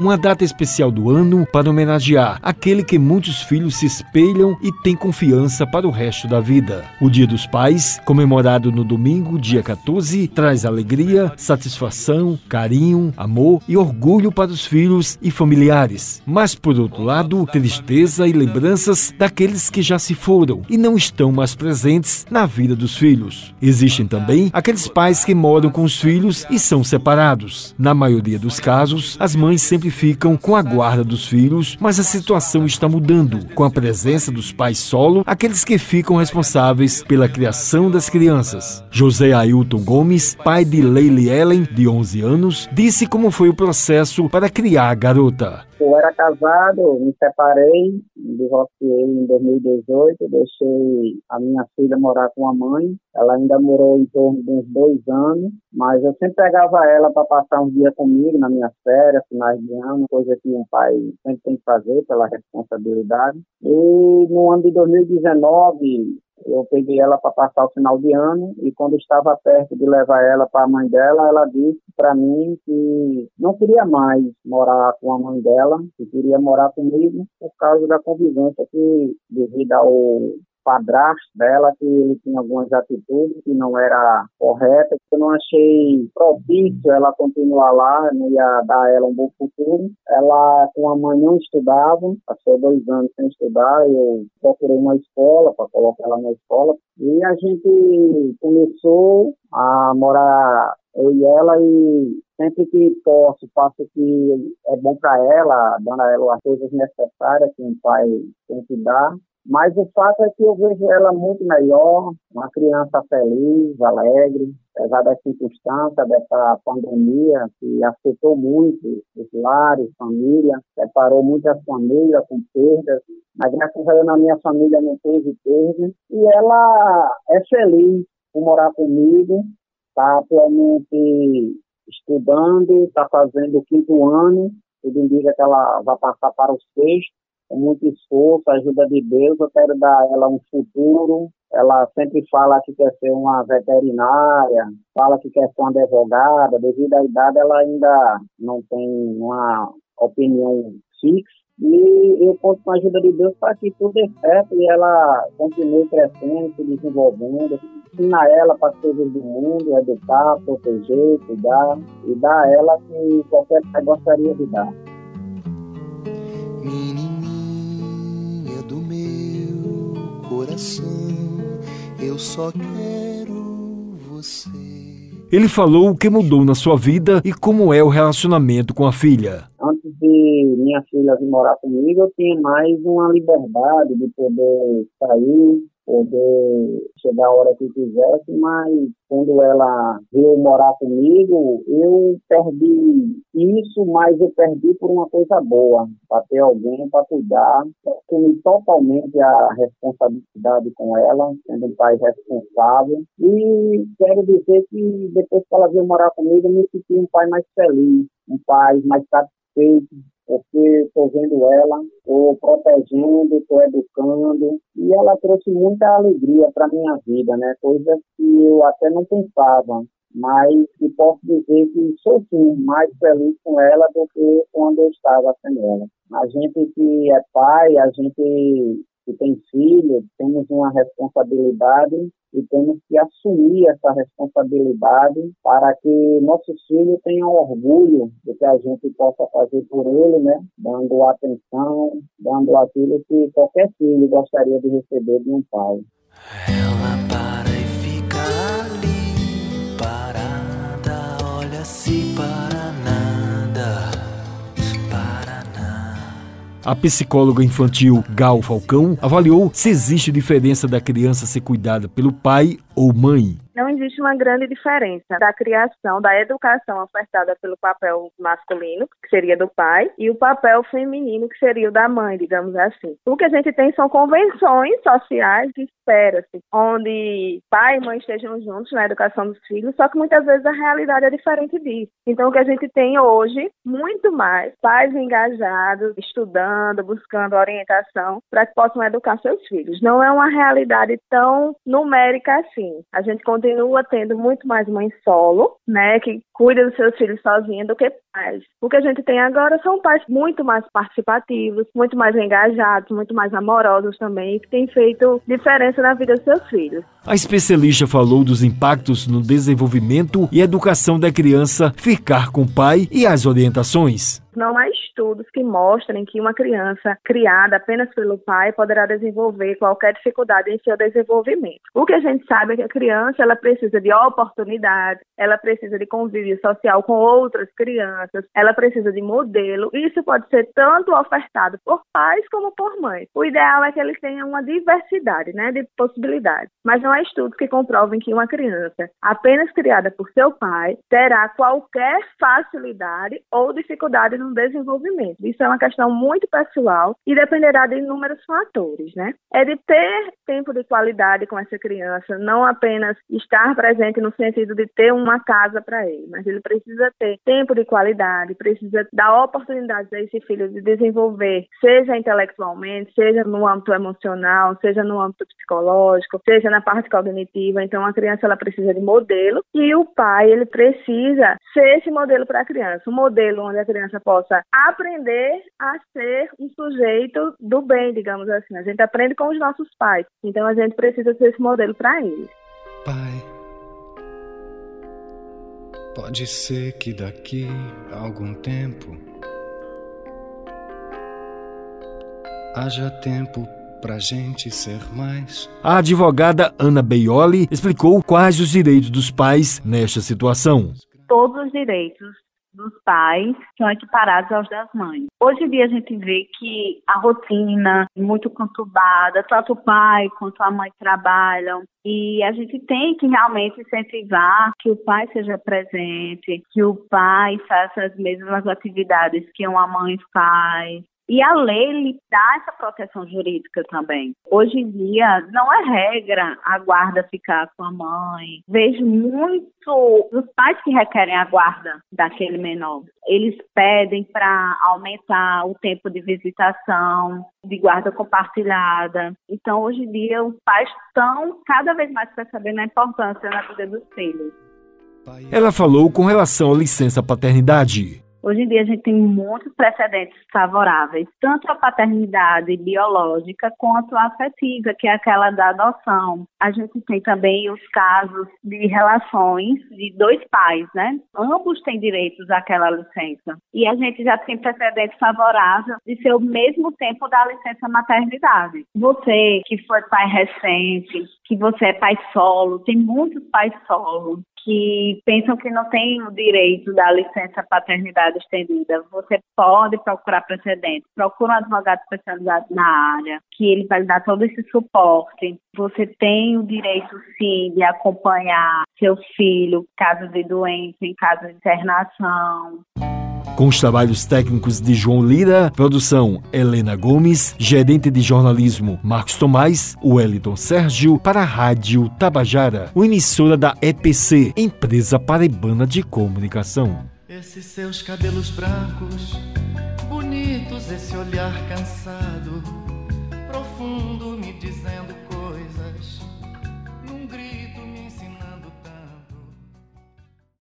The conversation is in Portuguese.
uma data especial do ano para homenagear aquele que muitos filhos se espelham e têm confiança para o resto da vida. O Dia dos Pais, comemorado no domingo, dia 14, traz alegria, satisfação, carinho, amor e orgulho para os filhos e familiares. Mas, por outro lado, tristeza e lembranças daqueles que já se foram e não estão mais presentes na vida dos filhos. Existem também aqueles pais que moram com os filhos e são separados. Na maioria dos casos, as mães sempre ficam com a guarda dos filhos, mas a situação está mudando. Com a presença dos pais solo, aqueles que ficam responsáveis pela criação das crianças. José Ailton Gomes, pai de Leile Ellen, de 11 anos, disse como foi o processo para criar a garota. Eu era casado, me separei, me divorciei em 2018, deixei a minha filha morar com a mãe. Ela ainda morou em torno de uns dois anos, mas eu sempre pegava ela para passar um dia comigo na minha férias, finais de ano, coisa que um pai sempre tem que fazer pela responsabilidade. E no ano de 2019, eu peguei ela para passar o final de ano e quando estava perto de levar ela para a mãe dela, ela disse para mim que não queria mais morar com a mãe dela, que queria morar comigo por causa da convivência que devido ao padrasto dela que ele tinha algumas atitudes que não era correta, que eu não achei propício ela continuar lá, não ia dar a ela um bom futuro. Ela com a mãe não estudava, passou dois anos sem estudar, eu procurei uma escola para colocar ela na escola e a gente começou a morar eu e ela e sempre que posso, faço o que é bom para ela, dando a ela as coisas necessárias que um pai tem que dar. Mas o fato é que eu vejo ela muito melhor, uma criança feliz, alegre, apesar das circunstâncias dessa pandemia que afetou muito os lares, família, separou muitas famílias com perdas, mas graças a Deus na minha família não teve perda. E ela é feliz por morar comigo, está atualmente estudando, está fazendo o quinto ano, tudo indica que ela vai passar para o sexto, com muito esforço, ajuda de Deus, eu quero dar a ela um futuro. Ela sempre fala que quer ser uma veterinária, fala que quer ser uma advogada, devido à idade ela ainda não tem uma opinião fixa. E eu conto com a ajuda de Deus para que tudo dê certo e ela continue crescendo, se desenvolvendo, ensinar ela para as coisas do mundo, educar, proteger, cuidar e dar a ela que qualquer pai gostaria de dar. Coração, eu só quero você. Ele falou o que mudou na sua vida e como é o relacionamento com a filha. Antes de minha filha vir morar comigo, eu tinha mais uma liberdade de poder sair, poder chegar a hora que quisesse, mas quando ela veio morar comigo, eu perdi isso, mas eu perdi por uma coisa boa, para ter alguém para cuidar, assumi totalmente a responsabilidade com ela, sendo um pai responsável, e quero dizer que depois que ela veio morar comigo, eu me senti um pai mais feliz, um pai mais satisfeito, porque estou vendo ela, estou protegendo, estou educando, e ela trouxe muita alegria para minha vida, né? Coisas que eu até não pensava, mas que posso dizer que sou sim mais feliz com ela do que quando eu estava sem ela. A gente que é pai, a gente que tem filho, temos uma responsabilidade e temos que assumir essa responsabilidade para que nossos filhos tenham orgulho do que a gente possa fazer por ele, né? Dando atenção, dando aquilo que qualquer filho gostaria de receber de um pai. Ela para e fica ali, parada, olha-se para nada. A psicóloga infantil Gal Falcão avaliou se existe diferença da criança ser cuidada pelo pai ou mãe não existe uma grande diferença da criação, da educação ofertada pelo papel masculino, que seria do pai, e o papel feminino, que seria o da mãe, digamos assim. O que a gente tem são convenções sociais de espera-se, onde pai e mãe estejam juntos na educação dos filhos, só que muitas vezes a realidade é diferente disso. Então, o que a gente tem hoje, muito mais pais engajados, estudando, buscando orientação para que possam educar seus filhos. Não é uma realidade tão numérica assim. A gente continua continua tendo muito mais mãe solo, né, que cuida dos seus filhos sozinha do que pais. O que a gente tem agora são pais muito mais participativos, muito mais engajados, muito mais amorosos também, que têm feito diferença na vida dos seus filhos. A especialista falou dos impactos no desenvolvimento e educação da criança ficar com o pai e as orientações. Não há estudos que mostrem que uma criança criada apenas pelo pai poderá desenvolver qualquer dificuldade em seu desenvolvimento. O que a gente sabe é que a criança ela precisa de oportunidade, ela precisa de convívio social com outras crianças, ela precisa de modelo. Isso pode ser tanto ofertado por pais como por mães. O ideal é que eles tenham uma diversidade, né, de possibilidades. Mas não há estudos que comprovem que uma criança apenas criada por seu pai terá qualquer facilidade ou dificuldade no desenvolvimento. Isso é uma questão muito pessoal e dependerá de inúmeros fatores, né? É de ter tempo de qualidade com essa criança, não apenas estar presente no sentido de ter uma casa para ele, mas ele precisa ter tempo de qualidade, precisa dar oportunidades a esse filho de desenvolver, seja intelectualmente, seja no âmbito emocional, seja no âmbito psicológico, seja na parte cognitiva. Então, a criança ela precisa de modelo e o pai ele precisa ser esse modelo para a criança, um modelo onde a criança possa aprender a ser um sujeito do bem, digamos assim. A gente aprende com os nossos pais, então a gente precisa ser esse modelo para eles. Pai, pode ser que daqui a algum tempo haja tempo pra gente ser mais. A advogada Ana Beioli explicou quais os direitos dos pais nesta situação. Todos os direitos dos pais são equiparados aos das mães. Hoje em dia a gente vê que a rotina é muito conturbada, tanto o pai quanto a mãe trabalham, e a gente tem que realmente incentivar que o pai seja presente, que o pai faça as mesmas atividades que uma mãe faz, e a lei lhe dá essa proteção jurídica também. Hoje em dia, não é regra a guarda ficar com a mãe. Vejo muito os pais que requerem a guarda daquele menor. Eles pedem para aumentar o tempo de visitação, de guarda compartilhada. Então, hoje em dia, os pais estão cada vez mais percebendo a importância na vida dos filhos. Ela falou com relação à licença paternidade. Hoje em dia a gente tem muitos precedentes favoráveis, tanto a paternidade biológica quanto a afetiva, que é aquela da adoção. A gente tem também os casos de relações de dois pais, né? Ambos têm direitos àquela licença. E a gente já tem precedentes favoráveis de ser o mesmo tempo da licença maternidade. Você que foi pai recente, que você é pai solo, tem muitos pais solo que pensam que não tem o direito da licença paternidade estendida. Você pode procurar precedente, procura um advogado especializado na área, que ele vai dar todo esse suporte. Você tem o direito, sim, de acompanhar seu filho, caso de doença, em caso de internação com os trabalhos técnicos de João Lira, produção Helena Gomes, gerente de jornalismo Marcos Tomás, Wellington Sérgio, para a Rádio Tabajara, o emissora da EPC, Empresa Paraibana de Comunicação. Esses seus cabelos brancos, bonitos, esse olhar cansado, profundo,